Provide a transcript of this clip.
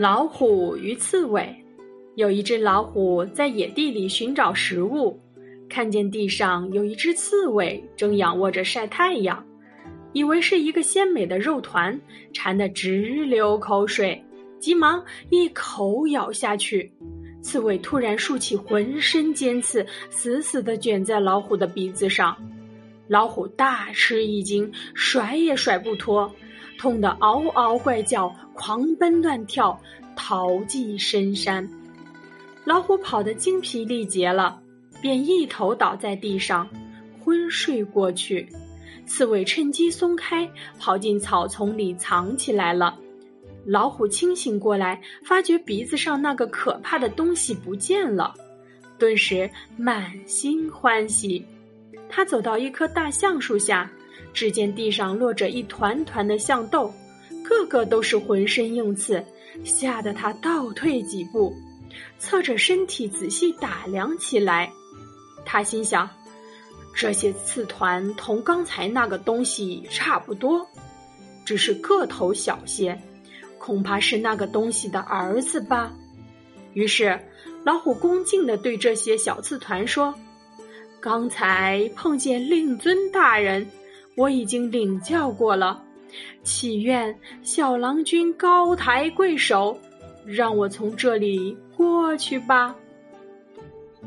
老虎与刺猬。有一只老虎在野地里寻找食物，看见地上有一只刺猬正仰卧着晒太阳，以为是一个鲜美的肉团，馋得直流口水，急忙一口咬下去。刺猬突然竖起浑身尖刺，死死地卷在老虎的鼻子上。老虎大吃一惊，甩也甩不脱，痛得嗷嗷怪叫，狂奔乱跳，逃进深山。老虎跑得精疲力竭了，便一头倒在地上，昏睡过去。刺猬趁机松开，跑进草丛里藏起来了。老虎清醒过来，发觉鼻子上那个可怕的东西不见了，顿时满心欢喜。他走到一棵大橡树下，只见地上落着一团团的象豆，个个都是浑身硬刺，吓得他倒退几步，侧着身体仔细打量起来。他心想：这些刺团同刚才那个东西差不多，只是个头小些。恐怕是那个东西的儿子吧。于是，老虎恭敬地对这些小刺团说：“刚才碰见令尊大人，我已经领教过了，祈愿小郎君高抬贵手，让我从这里过去吧。”